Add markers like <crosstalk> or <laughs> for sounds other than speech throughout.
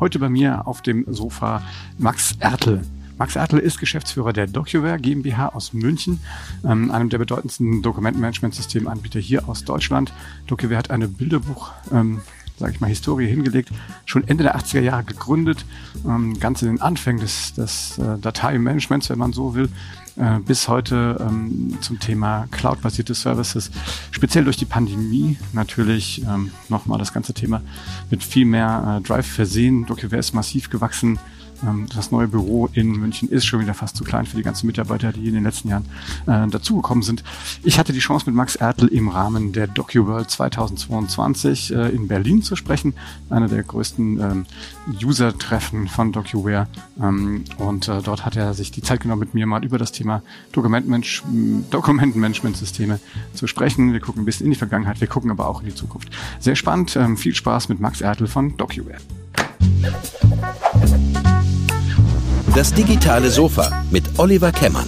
Heute bei mir auf dem Sofa Max Ertel. Max Ertel ist Geschäftsführer der DocuWare GmbH aus München, ähm, einem der bedeutendsten Dokumentenmanagementsystemanbieter hier aus Deutschland. DocuWare hat eine Bilderbuch, ähm, sage ich mal, Historie hingelegt, schon Ende der 80er Jahre gegründet, ähm, ganz in den Anfängen des, des äh, Dateimanagements, wenn man so will, äh, bis heute ähm, zum Thema Cloud-basierte Services, speziell durch die Pandemie natürlich ähm, nochmal das ganze Thema mit viel mehr äh, Drive versehen. DocuWare ist massiv gewachsen, das neue Büro in München ist schon wieder fast zu klein für die ganzen Mitarbeiter, die in den letzten Jahren äh, dazugekommen sind. Ich hatte die Chance mit Max Ertel im Rahmen der DocuWorld 2022 äh, in Berlin zu sprechen, einer der größten ähm, User-Treffen von DocuWare. Ähm, und äh, dort hat er sich die Zeit genommen, mit mir mal über das Thema Dokumentenmanagement-Systeme zu sprechen. Wir gucken ein bisschen in die Vergangenheit, wir gucken aber auch in die Zukunft. Sehr spannend. Ähm, viel Spaß mit Max Ertel von DocuWare. Das digitale Sofa mit Oliver Kemmern.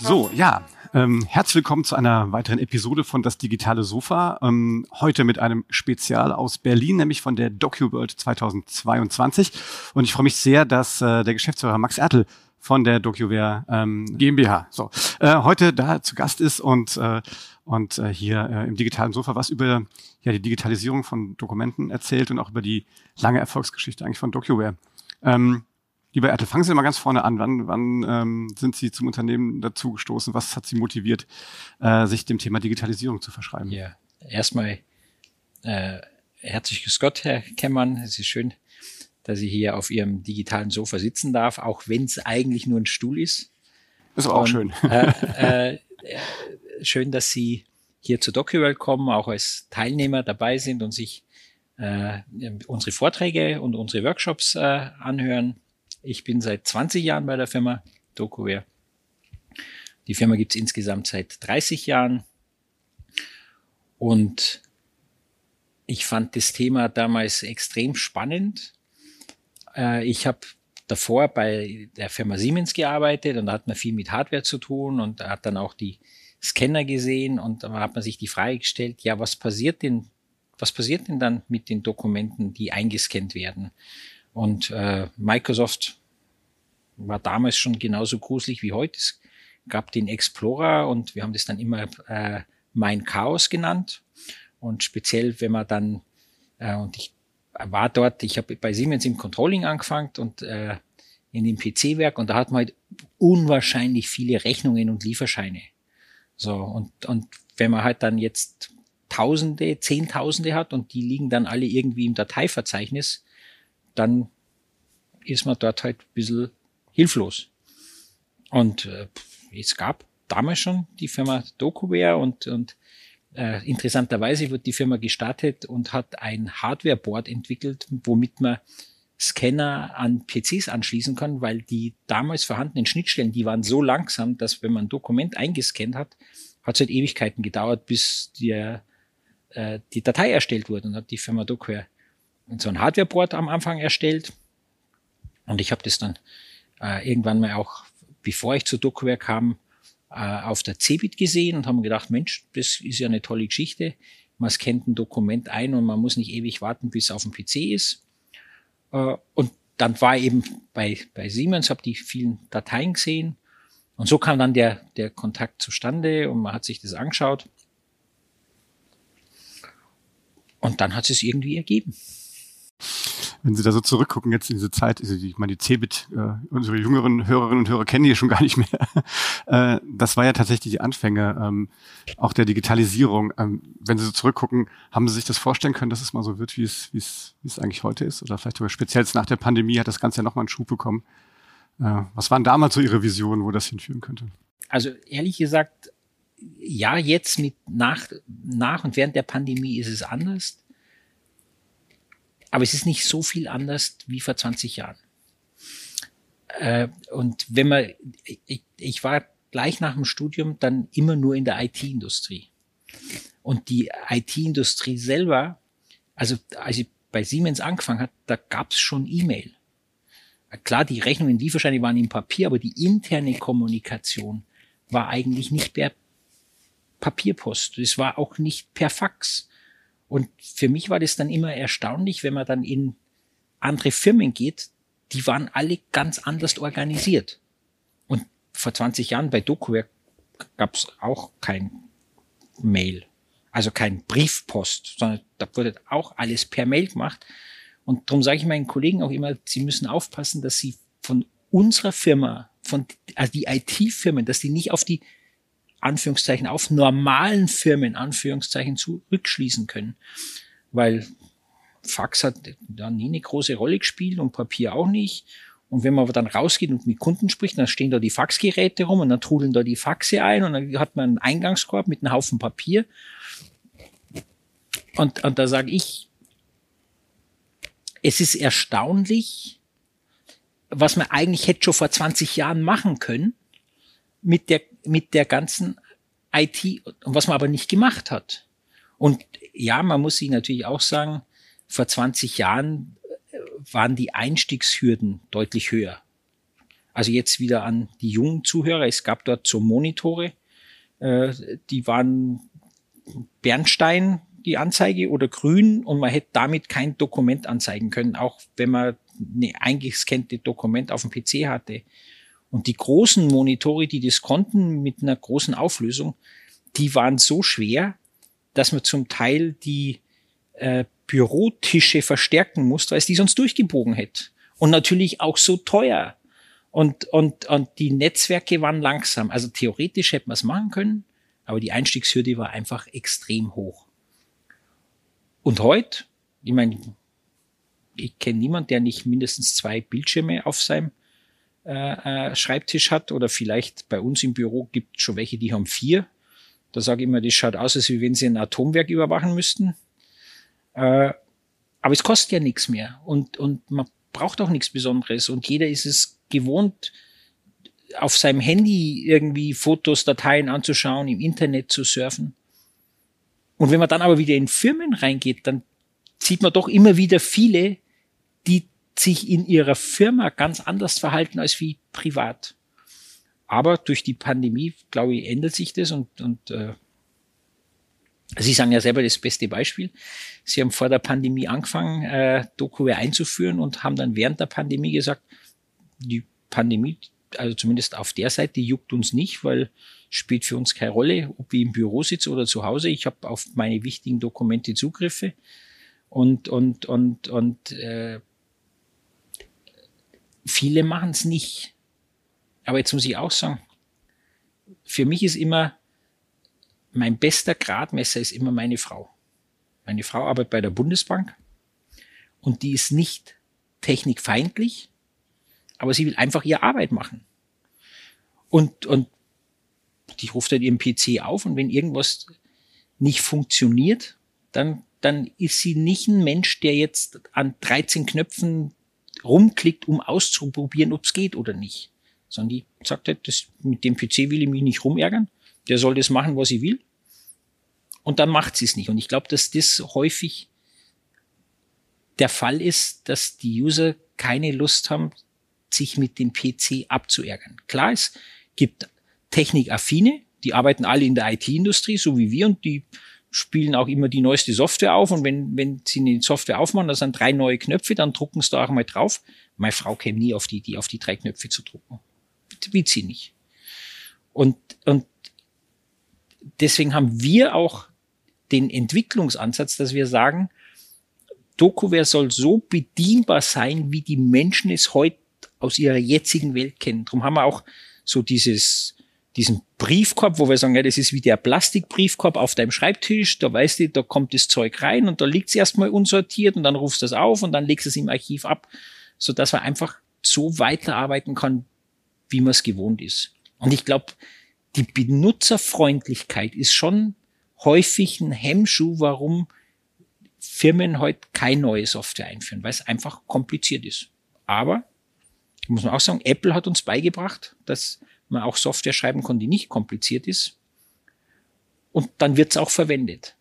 So, ja, ähm, herzlich willkommen zu einer weiteren Episode von Das digitale Sofa. Ähm, heute mit einem Spezial aus Berlin, nämlich von der DocuWorld 2022. Und ich freue mich sehr, dass äh, der Geschäftsführer Max Ertel von der DocuWare ähm, GmbH so, äh, heute da zu Gast ist und äh, und äh, hier äh, im digitalen Sofa was über ja, die Digitalisierung von Dokumenten erzählt und auch über die lange Erfolgsgeschichte eigentlich von DocuWare. Ähm, lieber Ertel, fangen Sie mal ganz vorne an. Wann, wann ähm, sind Sie zum Unternehmen dazu gestoßen? Was hat Sie motiviert, äh, sich dem Thema Digitalisierung zu verschreiben? Ja, erstmal äh, herzlich grüß Gott, Herr Kemmern. Es ist schön, dass ich hier auf Ihrem digitalen Sofa sitzen darf, auch wenn es eigentlich nur ein Stuhl ist. Ist auch und, schön. Äh, <laughs> äh, schön, dass Sie hier zur DocuWorld kommen, auch als Teilnehmer dabei sind und sich äh, unsere Vorträge und unsere Workshops äh, anhören. Ich bin seit 20 Jahren bei der Firma DocuWare. Die Firma gibt es insgesamt seit 30 Jahren. Und ich fand das Thema damals extrem spannend. Äh, ich habe davor bei der Firma Siemens gearbeitet und da hat man viel mit Hardware zu tun und hat dann auch die Scanner gesehen und da hat man sich die Frage gestellt, ja, was passiert denn, was passiert denn dann mit den Dokumenten, die eingescannt werden? Und äh, Microsoft war damals schon genauso gruselig wie heute. Es gab den Explorer und wir haben das dann immer äh, mein Chaos genannt. Und speziell, wenn man dann, äh, und ich war dort, ich habe bei Siemens im Controlling angefangen und äh, in dem PC-Werk und da hat man halt unwahrscheinlich viele Rechnungen und Lieferscheine. So, und, und wenn man halt dann jetzt Tausende, Zehntausende hat und die liegen dann alle irgendwie im Dateiverzeichnis, dann ist man dort halt ein bisschen hilflos. Und äh, es gab damals schon die Firma DocuWare und, und äh, interessanterweise wird die Firma gestartet und hat ein Hardware-Board entwickelt, womit man Scanner an PCs anschließen kann, weil die damals vorhandenen Schnittstellen, die waren so langsam, dass wenn man ein Dokument eingescannt hat, hat es halt Ewigkeiten gedauert, bis der, äh, die Datei erstellt wurde. Und hat die Firma Dockware so ein Hardwareboard am Anfang erstellt. Und ich habe das dann äh, irgendwann mal auch, bevor ich zu Dockware kam, äh, auf der Cebit gesehen und haben gedacht, Mensch, das ist ja eine tolle Geschichte. Man scannt ein Dokument ein und man muss nicht ewig warten, bis es auf dem PC ist. Äh, und dann war eben bei, bei Siemens, habe die vielen Dateien gesehen. Und so kam dann der, der Kontakt zustande und man hat sich das angeschaut. Und dann hat es irgendwie ergeben wenn Sie da so zurückgucken jetzt in diese Zeit, also ich meine, die Cebit, äh, unsere jüngeren Hörerinnen und Hörer kennen die schon <laughs> gar nicht mehr. äh, das war ja tatsächlich die Anfänge ähm, auch der Digitalisierung. Ähm, wenn Sie so zurückgucken, haben Sie sich das vorstellen können, dass es mal so wird, wie es, wie es, wie es eigentlich heute ist? Oder vielleicht sogar speziell nach der Pandemie hat das Ganze ja nochmal einen Schub bekommen. Äh, was waren damals so Ihre Visionen, wo das hinführen könnte? Also ehrlich gesagt, ja, jetzt mit nach, nach und während der Pandemie ist es anders. Aber es ist nicht so viel anders wie vor 20 Jahren. Äh, und wenn man, ich, ich war gleich nach dem Studium dann immer nur in der IT-Industrie. Und die IT-Industrie selber, also als ich bei Siemens angefangen hat, da gab es schon E-Mail. Klar, die Rechnungen, die wahrscheinlich waren im Papier, aber die interne Kommunikation war eigentlich nicht per Papierpost. Es war auch nicht per Fax. Und für mich war das dann immer erstaunlich, wenn man dann in andere Firmen geht, die waren alle ganz anders organisiert. Und vor 20 Jahren bei DocuWare gab es auch kein Mail, also kein Briefpost, sondern da wurde auch alles per Mail gemacht. Und darum sage ich meinen Kollegen auch immer, sie müssen aufpassen, dass sie von unserer Firma, von also die IT-Firmen, dass die nicht auf die Anführungszeichen auf normalen Firmen Anführungszeichen zurückschließen können, weil Fax hat da nie eine große Rolle gespielt und Papier auch nicht. Und wenn man aber dann rausgeht und mit Kunden spricht, dann stehen da die Faxgeräte rum und dann trudeln da die Faxe ein und dann hat man einen Eingangskorb mit einem Haufen Papier. Und, und da sage ich, es ist erstaunlich, was man eigentlich hätte schon vor 20 Jahren machen können mit der, mit der ganzen IT was man aber nicht gemacht hat. Und ja, man muss sich natürlich auch sagen, vor 20 Jahren äh, waren die Einstiegshürden deutlich höher. Also jetzt wieder an die jungen Zuhörer. Es gab dort so Monitore, äh, die waren Bernstein, die Anzeige, oder grün und man hätte damit kein Dokument anzeigen können, auch wenn man eine eingescannte Dokument auf dem PC hatte. Und die großen Monitore, die das konnten mit einer großen Auflösung, die waren so schwer, dass man zum Teil die äh, Bürotische verstärken musste, weil es die sonst durchgebogen hätte. Und natürlich auch so teuer. Und, und, und die Netzwerke waren langsam. Also theoretisch hätte man es machen können, aber die Einstiegshürde war einfach extrem hoch. Und heute, ich meine, ich kenne niemanden, der nicht mindestens zwei Bildschirme auf seinem äh, äh, Schreibtisch hat oder vielleicht bei uns im Büro gibt schon welche, die haben vier. Da sage ich immer, das schaut aus, als wenn sie ein Atomwerk überwachen müssten. Äh, aber es kostet ja nichts mehr und, und man braucht auch nichts Besonderes und jeder ist es gewohnt, auf seinem Handy irgendwie Fotos, Dateien anzuschauen, im Internet zu surfen. Und wenn man dann aber wieder in Firmen reingeht, dann sieht man doch immer wieder viele, die sich in ihrer Firma ganz anders verhalten als wie privat. Aber durch die Pandemie, glaube ich, ändert sich das und, und äh, Sie sagen ja selber das beste Beispiel. Sie haben vor der Pandemie angefangen, äh, DokuWare einzuführen und haben dann während der Pandemie gesagt, die Pandemie, also zumindest auf der Seite, juckt uns nicht, weil spielt für uns keine Rolle, ob ich im Büro sitze oder zu Hause. Ich habe auf meine wichtigen Dokumente Zugriffe und und und und äh, viele machen es nicht. Aber jetzt muss ich auch sagen, für mich ist immer mein bester Gradmesser ist immer meine Frau. Meine Frau arbeitet bei der Bundesbank und die ist nicht technikfeindlich, aber sie will einfach ihre Arbeit machen. Und, und die ruft halt ihren PC auf und wenn irgendwas nicht funktioniert, dann, dann ist sie nicht ein Mensch, der jetzt an 13 Knöpfen rumklickt, um auszuprobieren, ob es geht oder nicht. Sondern die sagt halt, das, mit dem PC will ich mich nicht rumärgern. Der soll das machen, was ich will und dann macht sie es nicht. Und ich glaube, dass das häufig der Fall ist, dass die User keine Lust haben, sich mit dem PC abzuärgern. Klar, es gibt Technikaffine, die arbeiten alle in der IT-Industrie, so wie wir, und die spielen auch immer die neueste Software auf. Und wenn, wenn sie eine Software aufmachen, da sind drei neue Knöpfe, dann drucken sie da auch mal drauf. Meine Frau käme nie auf die Idee, auf die drei Knöpfe zu drucken. Will sie nicht. Und, und deswegen haben wir auch den Entwicklungsansatz, dass wir sagen, DokuWare soll so bedienbar sein, wie die Menschen es heute aus ihrer jetzigen Welt kennen. Darum haben wir auch so dieses, diesen Briefkorb, wo wir sagen, ja, das ist wie der Plastikbriefkorb auf deinem Schreibtisch, da weißt du, da kommt das Zeug rein und da liegt es erstmal unsortiert und dann rufst du es auf und dann legst du es im Archiv ab, so dass man einfach so weiterarbeiten kann, wie man es gewohnt ist. Und ich glaube, die Benutzerfreundlichkeit ist schon häufig ein Hemmschuh, warum Firmen heute keine neue Software einführen, weil es einfach kompliziert ist. Aber, muss man auch sagen, Apple hat uns beigebracht, dass man auch Software schreiben kann, die nicht kompliziert ist. Und dann wird es auch verwendet.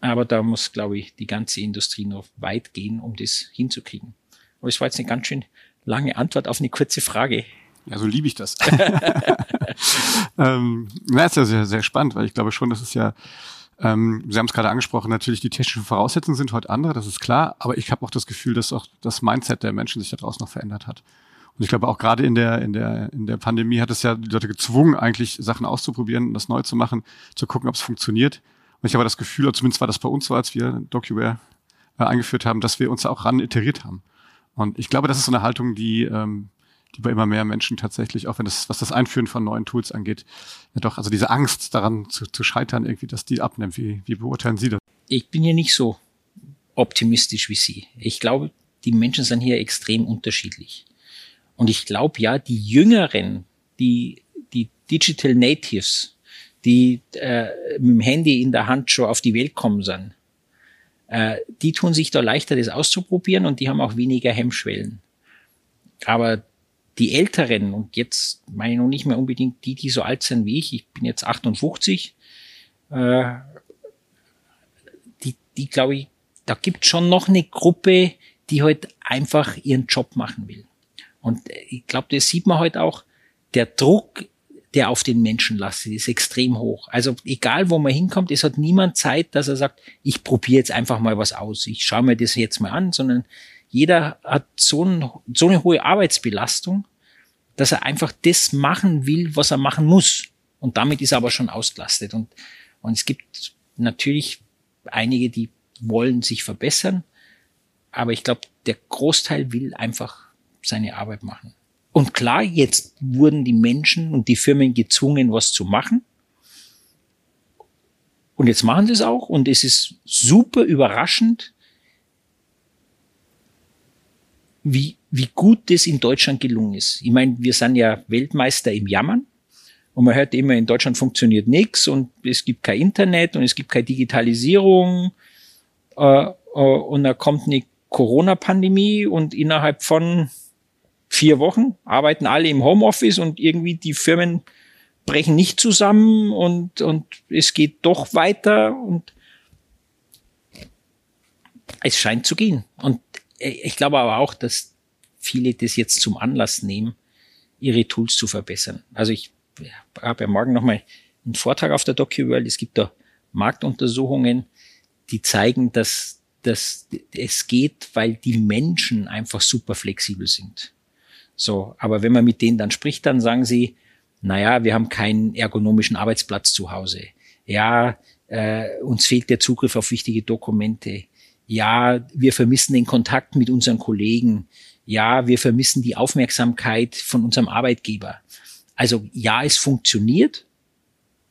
Aber da muss, glaube ich, die ganze Industrie noch weit gehen, um das hinzukriegen. Aber es war jetzt eine ganz schön lange Antwort auf eine kurze Frage. Ja, so liebe ich das. <laughs> ähm, na, ist ja sehr, sehr spannend, weil ich glaube schon, dass es ja Ähm, Sie haben es gerade angesprochen, natürlich die technischen Voraussetzungen sind heute andere, das ist klar, aber ich habe auch das Gefühl, dass auch das Mindset der Menschen sich daraus noch verändert hat. Und ich glaube auch gerade in der, in der, in der Pandemie hat es ja die Leute gezwungen, eigentlich Sachen auszuprobieren, das neu zu machen, zu gucken, ob es funktioniert. Und ich habe das Gefühl, zumindest war das bei uns so, als wir DocuWare äh, eingeführt haben, dass wir uns auch ran iteriert haben. Und ich glaube, das ist so eine Haltung, die, ähm, die bei immer mehr Menschen tatsächlich, auch wenn das, was das Einführen von neuen Tools angeht, ja doch, also diese Angst daran zu, zu scheitern, irgendwie, dass die abnimmt. Wie, wie beurteilen Sie das? Ich bin hier nicht so optimistisch wie Sie. Ich glaube, die Menschen sind hier extrem unterschiedlich. Und ich glaube ja, die Jüngeren, die, die Digital Natives, die äh, mit dem Handy in der Hand schon auf die Welt kommen sind, äh, die tun sich da leichter, das auszuprobieren und die haben auch weniger Hemmschwellen. Aber die Älteren, und jetzt meine ich noch nicht mehr unbedingt die, die so alt sind wie ich, ich bin jetzt 58, äh, die, die glaube ich, da gibt schon noch eine Gruppe, die halt einfach ihren Job machen will. Und ich glaube, das sieht man heute halt auch, der Druck, der auf den Menschen lastet, ist extrem hoch. Also egal, wo man hinkommt, es hat niemand Zeit, dass er sagt, ich probiere jetzt einfach mal was aus, ich schaue mir das jetzt mal an, sondern jeder hat so, ein, so eine hohe Arbeitsbelastung, dass er einfach das machen will, was er machen muss. Und damit ist er aber schon ausgelastet. Und, und es gibt natürlich einige, die wollen sich verbessern. Aber ich glaube, der Großteil will einfach seine Arbeit machen. Und klar, jetzt wurden die Menschen und die Firmen gezwungen, was zu machen. Und jetzt machen sie es auch. Und es ist super überraschend, wie, wie gut das in Deutschland gelungen ist. Ich meine, wir sind ja Weltmeister im Jammern. Und man hört immer, in Deutschland funktioniert nichts und es gibt kein Internet und es gibt keine Digitalisierung. Äh, äh, und da kommt eine Corona-Pandemie und innerhalb von vier Wochen arbeiten alle im Homeoffice und irgendwie die Firmen brechen nicht zusammen und, und es geht doch weiter und es scheint zu gehen. Und ich glaube aber auch, dass viele das jetzt zum Anlass nehmen, ihre Tools zu verbessern. Also ich habe ja morgen nochmal einen Vortrag auf der DocuWorld. Es gibt da Marktuntersuchungen, die zeigen, dass, dass es geht, weil die Menschen einfach super flexibel sind. So, aber wenn man mit denen dann spricht, dann sagen sie, naja, wir haben keinen ergonomischen Arbeitsplatz zu Hause. Ja, äh, uns fehlt der Zugriff auf wichtige Dokumente ja, wir vermissen den Kontakt mit unseren Kollegen, ja, wir vermissen die Aufmerksamkeit von unserem Arbeitgeber. Also ja, es funktioniert,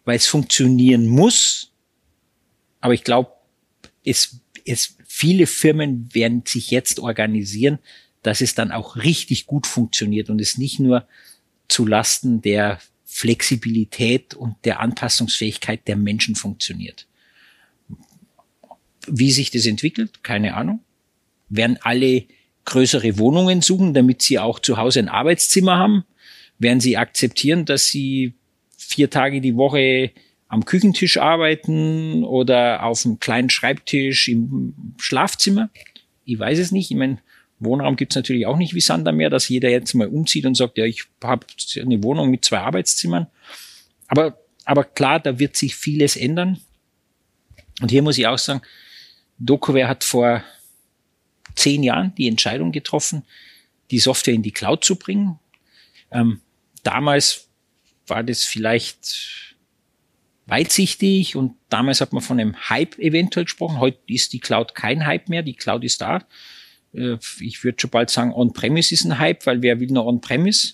weil es funktionieren muss, aber ich glaube, es, es, viele Firmen werden sich jetzt organisieren, dass es dann auch richtig gut funktioniert und es nicht nur zu Lasten der Flexibilität und der Anpassungsfähigkeit der Menschen funktioniert. Wie sich das entwickelt, keine Ahnung. Werden alle größere Wohnungen suchen, damit sie auch zu Hause ein Arbeitszimmer haben? Werden sie akzeptieren, dass sie vier Tage die Woche am Küchentisch arbeiten oder auf einem kleinen Schreibtisch im Schlafzimmer? Ich weiß es nicht. Ich meine, Wohnraum gibt's natürlich auch nicht wie Sander mehr, dass jeder jetzt mal umzieht und sagt, ja, ich habe eine Wohnung mit zwei Arbeitszimmern. Aber, aber klar, da wird sich vieles ändern. Und hier muss ich auch sagen, DocuWare hat vor zehn Jahren die Entscheidung getroffen, die Software in die Cloud zu bringen. Ähm, damals war das vielleicht weitsichtig und damals hat man von einem Hype eventuell gesprochen. Heute ist die Cloud kein Hype mehr, die Cloud ist da. Äh, ich würde schon bald sagen, On-Premise ist ein Hype, weil wer will nur On-Premise?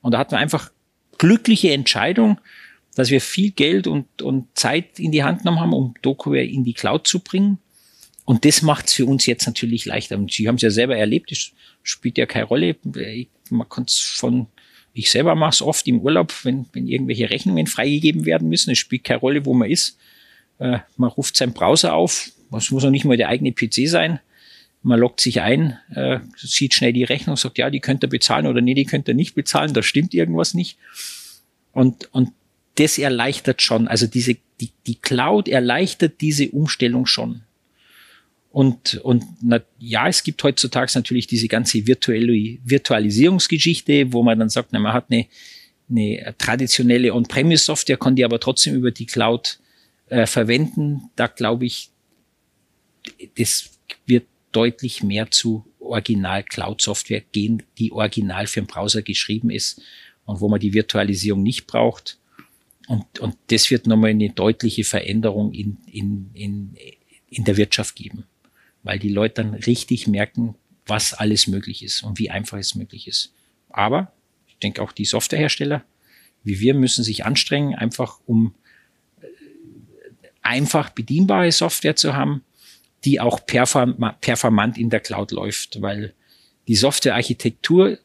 Und da hat man einfach glückliche Entscheidung, dass wir viel Geld und, und Zeit in die Hand genommen haben, um DocuWare in die Cloud zu bringen. Und das macht es für uns jetzt natürlich leichter. Und Sie haben es ja selber erlebt, das spielt ja keine Rolle. Man kann es von, ich selber mache es oft im Urlaub, wenn, wenn irgendwelche Rechnungen freigegeben werden müssen. Es spielt keine Rolle, wo man ist. Äh, man ruft seinen Browser auf. Das muss auch nicht mal der eigene PC sein. Man loggt sich ein, äh, sieht schnell die Rechnung, sagt, ja, die könnt ihr bezahlen oder nee, die könnt ihr nicht bezahlen, da stimmt irgendwas nicht. Und, und das erleichtert schon, also diese, die, die Cloud erleichtert diese Umstellung schon. Und, und na, ja, es gibt heutzutage natürlich diese ganze virtuelle Virtualisierungsgeschichte, wo man dann sagt, na, man hat eine, eine traditionelle On-Premise-Software, kann die aber trotzdem über die Cloud äh, verwenden, da glaube ich, das deutlich mehr zu Original-Cloud-Software gehen, die original für den Browser geschrieben ist und wo man die Virtualisierung nicht braucht. Und, und das wird nochmal eine deutliche Veränderung in, in, in, in der Wirtschaft geben, weil die Leute dann richtig merken, was alles möglich ist und wie einfach es möglich ist. Aber ich denke auch die Softwarehersteller, wie wir, müssen sich anstrengen, einfach um äh, einfach bedienbare Software zu haben, die auch performant in der Cloud läuft, weil die Softwarearchitektur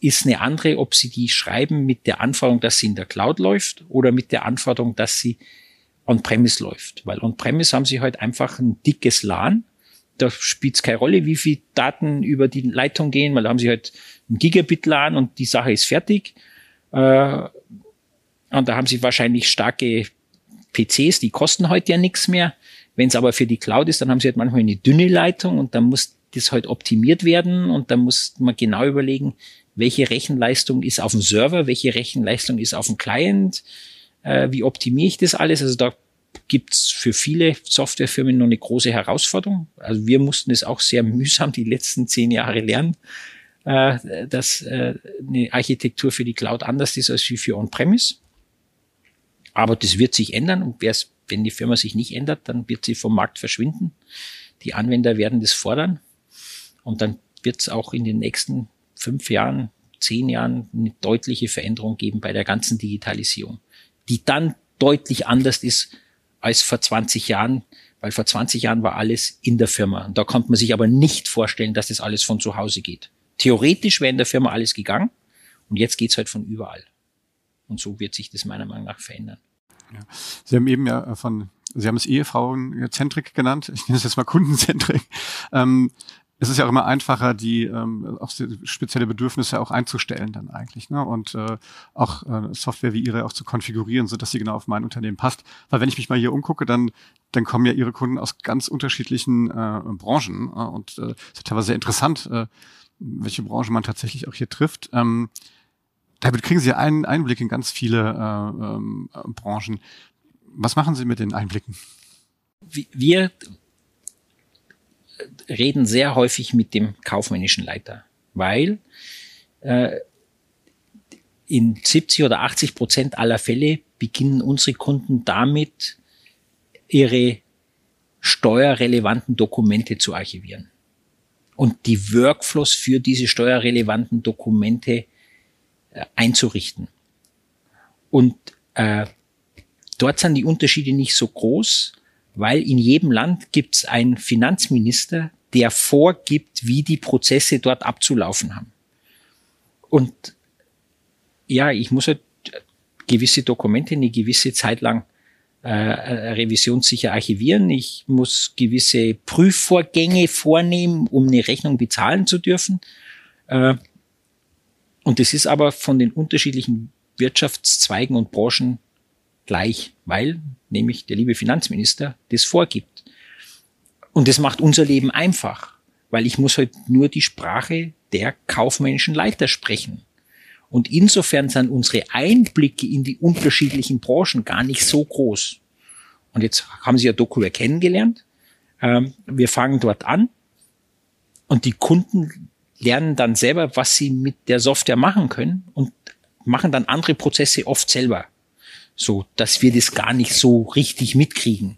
ist eine andere, ob Sie die schreiben mit der Anforderung, dass sie in der Cloud läuft oder mit der Anforderung, dass sie on-premise läuft. Weil on-premise haben Sie heute halt einfach ein dickes LAN. Da spielt es keine Rolle, wie viel Daten über die Leitung gehen, weil da haben Sie halt ein Gigabit LAN und die Sache ist fertig. Äh, und da haben Sie wahrscheinlich starke PCs, die kosten heute ja nichts mehr. Wenn es aber für die Cloud ist, dann haben Sie halt manchmal eine dünne Leitung und dann muss das halt optimiert werden und dann muss man genau überlegen, welche Rechenleistung ist auf dem Server, welche Rechenleistung ist auf dem Client, äh, wie optimiere ich das alles. Also da gibt's für viele Softwarefirmen noch eine große Herausforderung. Also wir mussten es auch sehr <laughs> mühsam die letzten zehn Jahre lernen, äh, dass äh, eine Architektur für die Cloud anders ist als für On-Premise. Aber das wird sich ändern und wenn die Firma sich nicht ändert, dann wird sie vom Markt verschwinden. Die Anwender werden das fordern und dann wird es auch in den nächsten fünf Jahren, zehn Jahren eine deutliche Veränderung geben bei der ganzen Digitalisierung, die dann deutlich anders ist als vor 20 Jahren, weil vor 20 Jahren war alles in der Firma. Und da konnte man sich aber nicht vorstellen, dass das alles von zu Hause geht. Theoretisch wäre in der Firma alles gegangen und jetzt geht's halt von überall. Und so wird sich das meiner Meinung nach verändern. Ja. Sie haben eben ja von, Sie haben es Ehefrauenzentrik genannt. Ich nenne es jetzt mal Kundenzentrik. Ähm, es ist ja auch immer einfacher, die ähm, auch spezielle Bedürfnisse auch einzustellen dann eigentlich. Ne? Und äh, auch äh, Software wie Ihre auch zu konfigurieren, so dass sie genau auf mein Unternehmen passt. Weil wenn ich mich mal hier umgucke, dann, dann kommen ja Ihre Kunden aus ganz unterschiedlichen äh, Branchen. Äh, und äh, es ist teilweise sehr interessant, äh, welche Branche man tatsächlich auch hier trifft. Ähm, damit kriegen Sie einen Einblick in ganz viele äh, ähm, Branchen. Was machen Sie mit den Einblicken? Wir reden sehr häufig mit dem kaufmännischen Leiter, weil äh, in 70 oder 80 Prozent aller Fälle beginnen unsere Kunden damit, ihre steuerrelevanten Dokumente zu archivieren und die Workflows für diese steuerrelevanten Dokumente einzurichten. Und äh, dort sind die Unterschiede nicht so groß, weil in jedem Land gibt es einen Finanzminister, der vorgibt, wie die Prozesse dort abzulaufen haben. Und ja, ich muss halt gewisse Dokumente eine gewisse Zeit lang äh, revisionssicher archivieren. Ich muss gewisse Prüfvorgänge vornehmen, um eine Rechnung bezahlen zu dürfen. Äh, und das ist aber von den unterschiedlichen Wirtschaftszweigen und Branchen gleich, weil nämlich der liebe Finanzminister das vorgibt. Und das macht unser Leben einfach, weil ich muss halt nur die Sprache der kaufmännischen Leiter sprechen. Und insofern sind unsere Einblicke in die unterschiedlichen Branchen gar nicht so groß. Und jetzt haben Sie ja DocuWare kennengelernt. Ähm, wir fangen dort an und die Kunden lernen dann selber, was sie mit der Software machen können und machen dann andere Prozesse oft selber so dass wir das gar nicht so richtig mitkriegen.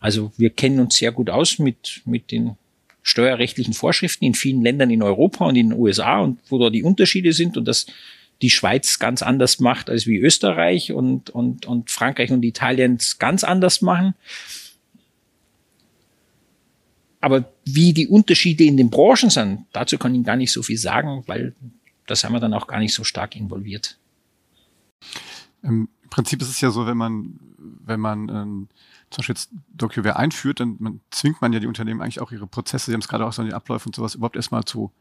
Also wir kennen uns sehr gut aus mit, mit den steuerrechtlichen Vorschriften in vielen Ländern in Europa und in den USA und wo da die Unterschiede sind und dass die Schweiz ganz anders macht als wie Österreich und, und, und Frankreich und Italien ganz anders machen. Aber wie die Unterschiede in den Branchen sind, dazu kann ich gar nicht so viel sagen, weil da sind wir dann auch gar nicht so stark involviert. Ähm, Prinzip ist es ja so, wenn man, wenn man ähm, zum Beispiel jetzt DocuWare einführt, dann man, zwingt man ja die Unternehmen eigentlich auch ihre Prozesse, sie haben es gerade auch so in den Abläufen und sowas, überhaupt erstmal zu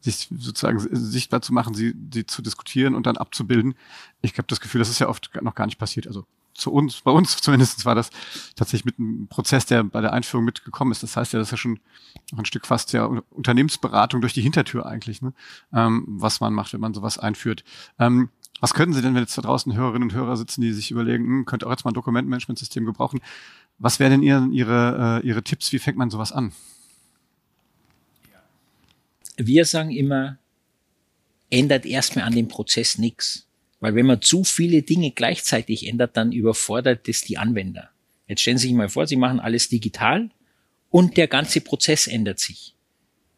sich sozusagen sichtbar zu machen, sie, sie zu diskutieren und dann abzubilden. Ich habe das Gefühl, das ist ja oft noch gar nicht passiert. Also zu uns, bei uns <laughs> zumindest war das tatsächlich mit einem Prozess, der bei der Einführung mitgekommen ist. Das heißt ja, das ist ja schon ein Stück fast ja Unternehmensberatung durch die Hintertür eigentlich, ne? ähm, was man macht, wenn man sowas einführt. Ähm, Was können Sie denn, wenn jetzt da draußen Hörerinnen und Hörer sitzen, die sich überlegen, hm, könnte auch jetzt mal ein Dokumentmanagementsystem gebrauchen? Was wären denn Ihre, Ihre, äh, Ihre Tipps? Wie fängt man sowas an? Wir sagen immer, ändert erstmal an dem Prozess nichts. Weil wenn man zu viele Dinge gleichzeitig ändert, dann überfordert es die Anwender. Jetzt stellen Sie sich mal vor, Sie machen alles digital und der ganze Prozess ändert sich.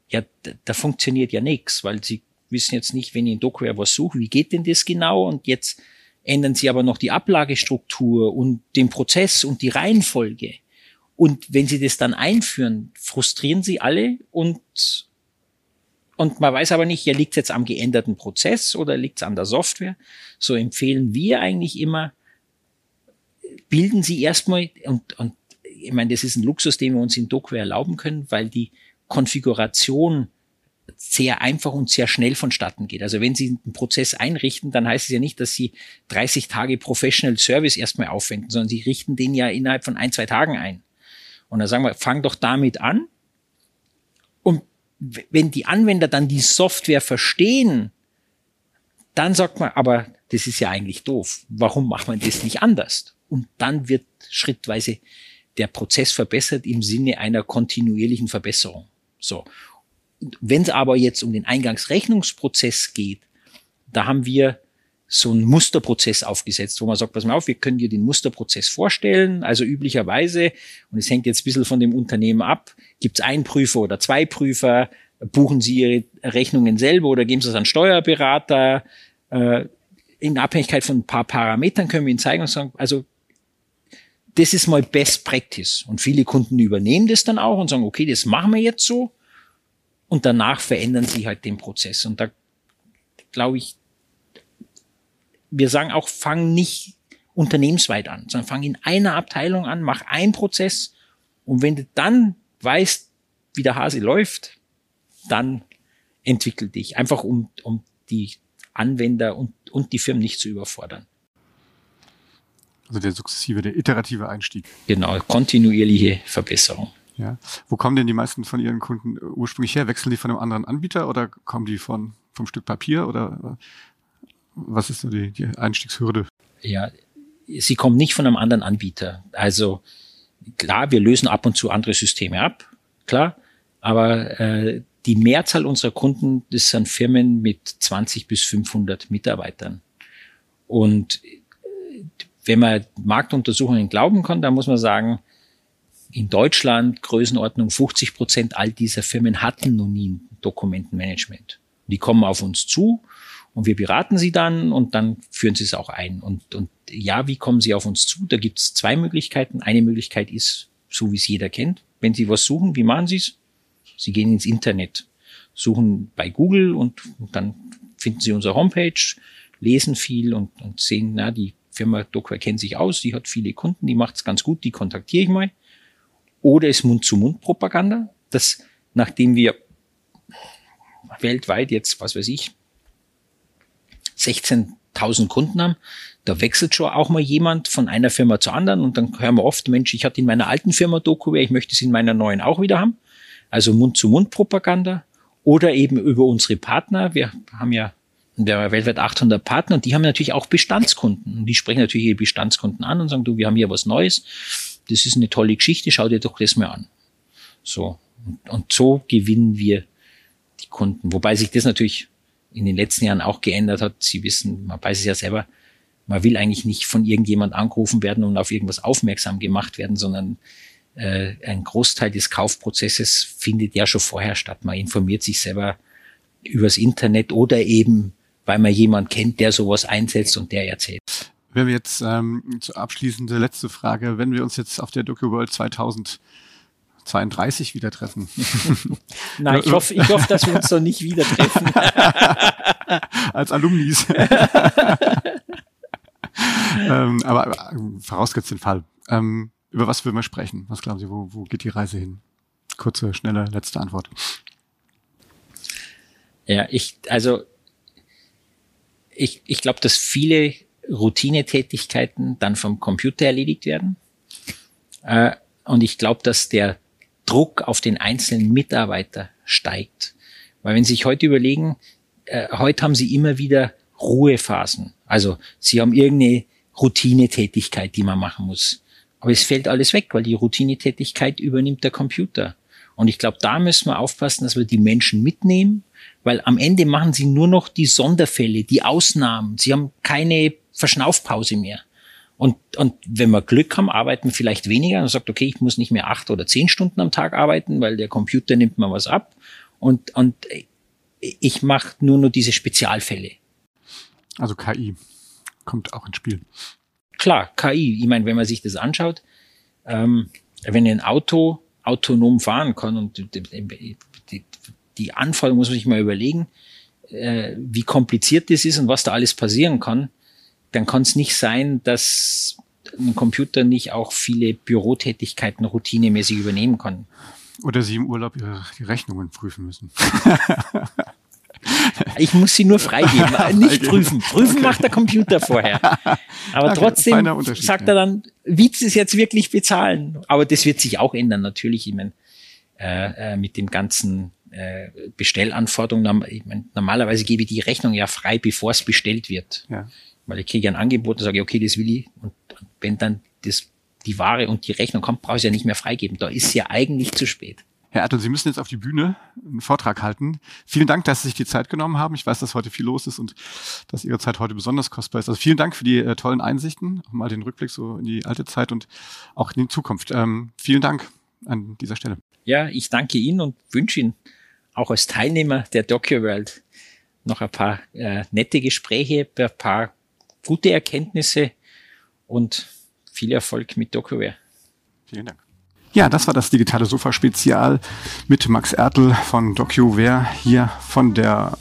Ja, da, funktioniert ja nichts, weil Sie wissen jetzt nicht, wenn ich in Dockware was suche, wie geht denn das genau? Und jetzt ändern Sie aber noch die Ablagestruktur und den Prozess und die Reihenfolge. Und wenn Sie das dann einführen, frustrieren Sie alle und und man weiß aber nicht, ja, liegt es jetzt am geänderten Prozess oder liegt es an der Software? So empfehlen wir eigentlich immer, bilden Sie erstmal, und, und ich meine, das ist ein Luxus, den wir uns in Dockware erlauben können, weil die Konfiguration sehr einfach und sehr schnell vonstatten geht. Also wenn Sie einen Prozess einrichten, dann heißt es ja nicht, dass Sie 30 Tage Professional Service erstmal aufwenden, sondern Sie richten den ja innerhalb von ein, zwei Tagen ein. Und dann sagen wir, fang doch damit an. Und wenn die Anwender dann die Software verstehen, dann sagt man, aber das ist ja eigentlich doof. Warum macht man das nicht anders? Und dann wird schrittweise der Prozess verbessert im Sinne einer kontinuierlichen Verbesserung. So. Wenn es aber jetzt um den Eingangsrechnungsprozess geht, da haben wir so einen Musterprozess aufgesetzt, wo man sagt, pass mal auf, wir können dir den Musterprozess vorstellen. Also üblicherweise, und es hängt jetzt ein bisschen von dem Unternehmen ab, gibt es einen Prüfer oder zwei Prüfer, buchen Sie Ihre Rechnungen selber oder geben Sie es an Steuerberater. Äh, in Abhängigkeit von ein paar Parametern können wir Ihnen zeigen und sagen, also das ist mal Best Practice. Und viele Kunden übernehmen das dann auch und sagen, okay, das machen wir jetzt so. Und danach verändern sie halt den Prozess. Und da glaube ich, wir sagen auch, fang nicht unternehmensweit an, sondern fang in einer Abteilung an, mach einen Prozess und wenn du dann weißt, wie der Hase läuft, dann entwickel dich. Einfach um, um die Anwender und, und die Firmen nicht zu überfordern. Also der sukzessive, der iterative Einstieg. Genau, kontinuierliche Verbesserung. Ja. Wo kommen denn die meisten von Ihren Kunden ursprünglich her? Wechseln die von einem anderen Anbieter oder kommen die von, vom Stück Papier oder was ist die, die Einstiegshürde? Ja, sie kommen nicht von einem anderen Anbieter. Also klar, wir lösen ab und zu andere Systeme ab, klar, aber äh, die Mehrzahl unserer Kunden, das sind Firmen mit 20 bis 500 Mitarbeitern. Und äh, wenn man Marktuntersuchungen glauben kann, dann muss man sagen, in Deutschland Größenordnung 50 Prozent all dieser Firmen hatten noch nie ein Dokumentenmanagement. Die kommen auf uns zu und wir beraten sie dann und dann führen sie es auch ein. Und, und ja, wie kommen sie auf uns zu? Da gibt es zwei Möglichkeiten. Eine Möglichkeit ist, so wie es jeder kennt. Wenn Sie was suchen, wie machen Sie es? Sie gehen ins Internet, suchen bei Google und, und dann finden Sie unsere Homepage, lesen viel und, und sehen, na, die Firma Docker kennt sich aus, die hat viele Kunden, die macht es ganz gut, die kontaktiere ich mal. Oder ist Mund-zu-Mund-Propaganda, das, nachdem wir weltweit jetzt, was weiß ich, 16.000 Kunden haben, da wechselt schon auch mal jemand von einer Firma zur anderen und dann hören wir oft, Mensch, ich hatte in meiner alten Firma Doku, ich möchte es in meiner neuen auch wieder haben. Also Mund-zu-Mund-Propaganda oder eben über unsere Partner. Wir haben ja wir haben weltweit 800 Partner und die haben natürlich auch Bestandskunden. Und die sprechen natürlich ihre Bestandskunden an und sagen, du, wir haben hier was Neues. Das ist eine tolle Geschichte, schau dir doch das mal an. So. Und, und so gewinnen wir die Kunden. Wobei sich das natürlich in den letzten Jahren auch geändert hat. Sie wissen, man weiß es ja selber, man will eigentlich nicht von irgendjemand angerufen werden und auf irgendwas aufmerksam gemacht werden, sondern äh, ein Großteil des Kaufprozesses findet ja schon vorher statt. Man informiert sich selber übers Internet oder eben, weil man jemand kennt, der sowas einsetzt und der erzählt. Wenn wir jetzt ähm, zur abschließende letzte Frage, wenn wir uns jetzt auf der DocuWorld 2000 32 wieder treffen. <laughs> Nein, ich hoffe, ich hoffe, dass wir uns so nicht wieder treffen. <laughs> Als Alumnis. <laughs> ähm, aber äh, vorausgesetzt den Fall. Ähm, über was will man sprechen? Was glauben Sie, wo, wo geht die Reise hin? Kurze, schnelle, letzte Antwort. Ja, ich, also ich, ich glaube, dass viele Routinetätigkeiten dann vom Computer erledigt werden. Äh, und ich glaube, dass der Druck auf den einzelnen Mitarbeiter steigt. Weil wenn Sie sich heute überlegen, äh, heute haben Sie immer wieder Ruhephasen. Also Sie haben irgendeine Routinetätigkeit, die man machen muss. Aber es fällt alles weg, weil die Routinetätigkeit übernimmt der Computer. Und ich glaube, da müssen wir aufpassen, dass wir die Menschen mitnehmen, weil am Ende machen sie nur noch die Sonderfälle, die Ausnahmen. Sie haben keine Verschnaufpause mehr. Und, und wenn wir Glück haben, arbeiten wir vielleicht weniger und sagt, okay, ich muss nicht mehr acht oder zehn Stunden am Tag arbeiten, weil der Computer nimmt mir was ab. Und, und ich mache nur noch diese Spezialfälle. Also KI kommt auch ins Spiel. Klar, KI. Ich meine, wenn man sich das anschaut, ähm, wenn ein Auto autonom fahren kann und die, die, die Anforderung muss man sich mal überlegen, äh, wie kompliziert das ist und was da alles passieren kann, dann kann es nicht sein, dass ein Computer nicht auch viele Bürotätigkeiten routinemäßig übernehmen kann. Oder Sie im Urlaub Ihre Rechnungen prüfen müssen. <laughs> Ich muss sie nur freigeben, <laughs> nicht prüfen. Prüfen okay. macht der Computer vorher. <laughs> Aber okay, trotzdem sagt er dann, willst du es jetzt wirklich bezahlen? Aber das wird sich auch ändern, natürlich. Ich meine, äh, äh, mit dem ganzen äh, Bestellanforderungen. Ich mein, normalerweise gebe ich die Rechnung ja frei, bevor es bestellt wird. Ja. Weil ich kriege ein Angebot und sage, okay, das will ich. Und wenn dann das, die Ware und die Rechnung kommt, brauche ich ja nicht mehr freigeben. Da ist ja eigentlich zu spät. Herr Ertel, Sie müssen jetzt auf die Bühne einen Vortrag halten. Vielen Dank, dass Sie sich die Zeit genommen haben. Ich weiß, dass heute viel los ist und dass Ihre Zeit heute besonders kostbar ist. Also vielen Dank für die äh, tollen Einsichten, auch mal den Rückblick so in die alte Zeit und auch in die Zukunft. Ähm, vielen Dank an dieser Stelle. Ja, ich danke Ihnen und wünsche Ihnen auch als Teilnehmer der DocuWorld noch ein paar äh, nette Gespräche, ein paar gute Erkenntnisse und viel Erfolg mit DocuWare. Vielen Dank. Ja, das war das digitale Sofa-Spezial mit Max Ertel von DocuWare hier von der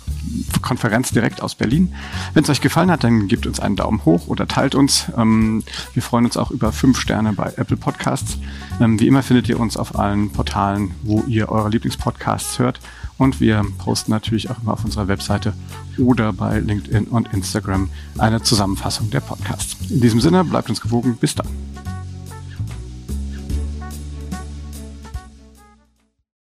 Konferenz direkt aus Berlin. Wenn es euch gefallen hat, dann gebt uns einen Daumen hoch oder teilt uns. Ähm, wir freuen uns auch über fünf Sterne bei Apple Podcasts. Ähm, wie immer findet ihr uns auf allen Portalen, wo ihr eure Lieblingspodcasts hört. Und wir posten natürlich auch immer auf unserer Webseite oder bei LinkedIn und Instagram eine Zusammenfassung der Podcasts. In diesem Sinne, bleibt uns gewogen. Bis dann.